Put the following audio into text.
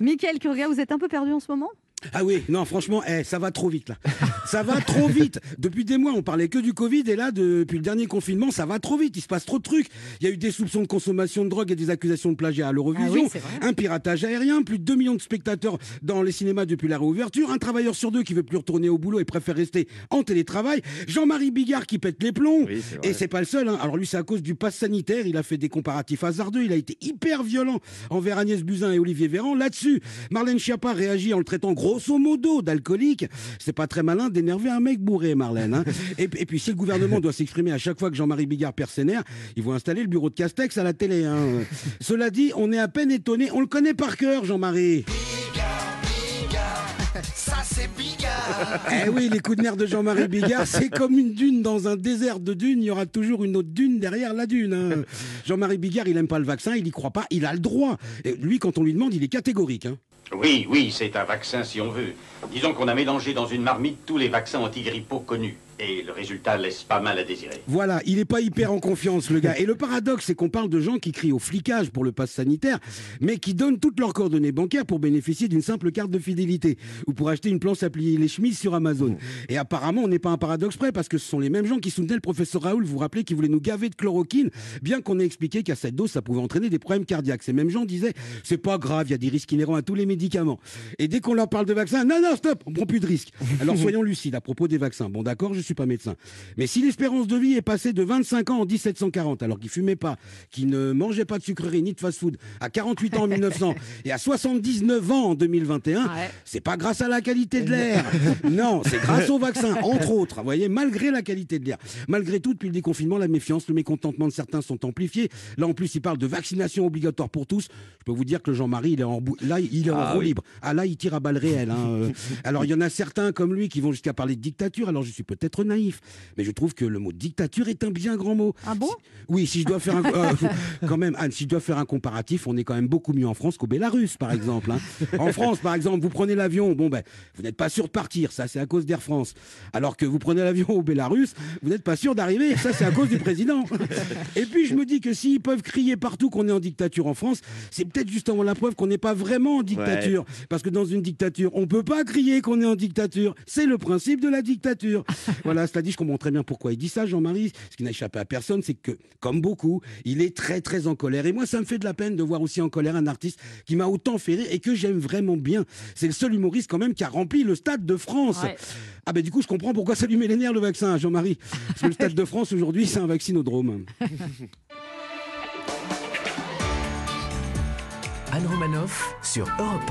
Michael Kurga, vous êtes un peu perdu en ce moment? Ah oui, non, franchement, eh, ça va trop vite là. Ça va trop vite. Depuis des mois, on parlait que du Covid et là, depuis le dernier confinement, ça va trop vite. Il se passe trop de trucs. Il y a eu des soupçons de consommation de drogue et des accusations de plagiat à l'Eurovision, Ah un piratage aérien, plus de 2 millions de spectateurs dans les cinémas depuis la réouverture, un travailleur sur deux qui veut plus retourner au boulot et préfère rester en télétravail, Jean-Marie Bigard qui pète les plombs. et c'est pas le seul. Hein. Alors lui, c'est à cause du pass sanitaire. Il a fait des comparatifs hasardeux. Il a été hyper violent envers Agnès Buzyn et Olivier Véran. Là-dessus, Marlène Schiappa réagit en le traitant grosso modo d'alcoolique. C'est pas très malin d'énerver un mec bourré, Marlène. Hein. et, et, puis si le gouvernement doit s'exprimer à chaque fois que Jean-Marie Bigard perd ses nerfs, ils vont installer le bureau de Castex à la télé. Hein. Cela dit, on est à peine étonné. On le connaît par cœur, Jean-Marie. Ça c'est Bigard Eh oui, les coups de nerfs de Jean-Marie Bigard, c'est comme une dune dans un désert de dunes. Il y aura toujours une autre dune derrière la dune. Hein. Jean-Marie Bigard, il aime pas le vaccin, il y croit pas, il a le droit. Et lui, quand on lui demande, il est catégorique. Hein. Oui, oui, c'est un vaccin si on veut. Disons qu'on a mélangé dans une marmite tous les vaccins antigrippaux connus. Et le résultat laisse pas mal à désirer. Voilà, il est pas hyper en confiance, le gars. Et le paradoxe, c'est qu'on parle de gens qui crient au flicage pour le pass sanitaire, mais qui donnent toutes leurs coordonnées bancaires pour bénéficier d'une simple carte de fidélité ou pour acheter une planche à plier les chemises sur Amazon. Et apparemment, on n'est pas un paradoxe près parce que ce sont les mêmes gens qui soutenaient le professeur Raoul, vous vous rappelez, qui voulait nous gaver de chloroquine, bien qu'on ait expliqué qu'à cette dose, ça pouvait entraîner des problèmes cardiaques. Ces mêmes gens disaient, c'est pas grave, il y a des risques inhérents à tous les médicaments. Et dès qu'on leur parle de vaccins, non, non, stop, on prend plus de risques. Alors soyons lucides à propos des vaccins. Bon, d'accord, je suis pas médecin. Mais si l'espérance de vie est passée de 25 ans en 1740, alors qu'il fumait pas, qu'il ne mangeait pas de sucreries ni de fast-food, à 48 ans en 1900 et à 79 ans en 2021, ouais. c'est pas grâce à la qualité de l'air. non, c'est grâce au vaccin, entre autres. Vous voyez, malgré la qualité de l'air. Malgré tout, depuis le déconfinement, la méfiance, le mécontentement de certains sont amplifiés. Là, en plus, il parle de vaccination obligatoire pour tous. Je peux vous dire que Jean-Marie, il est en là, il est en Ah roue oui. libre. Ah là, il tire à balles réelles. hein. Euh, Alors, il y en a certains comme lui qui vont jusqu'à parler de dictature. Alors, je suis peut-être naïf, mais je trouve que le mot dictature est un bien grand mot. Ah bon? Oui, si je dois faire un, euh, quand même, Anne, si je dois faire un comparatif, on est quand même beaucoup mieux en France qu'au Bélarus, par exemple. hein. En France, par exemple, vous prenez l'avion, bon ben, vous n'êtes pas sûr de partir, ça c'est à cause d'Air France. Alors que vous prenez l'avion au Bélarus, vous n'êtes pas sûr d'arriver, ça c'est à cause du président. Et puis je me dis que s'ils peuvent crier partout qu'on est en dictature en France, c'est peut-être justement la preuve qu'on n'est pas vraiment en dictature. Parce que dans une dictature, on peut pas crier qu'on est en dictature. C'est le principe de la dictature. voilà, cela dit, je comprends très bien pourquoi il dit ça, Jean-Marie. Ce qui n'a échappé à personne, c'est que, comme beaucoup, il est très très en colère. Et moi, ça me fait de la peine de voir aussi en colère un artiste qui m'a autant fait rire et que j'aime vraiment bien. C'est le seul humoriste quand même qui a rempli le stade de France. Ouais. Ah ben du coup, je comprends pourquoi ça lui met les nerfs le vaccin, Jean-Marie. Parce que le stade de France aujourd'hui, c'est un vaccinodrome. Anne Romanoff sur Europe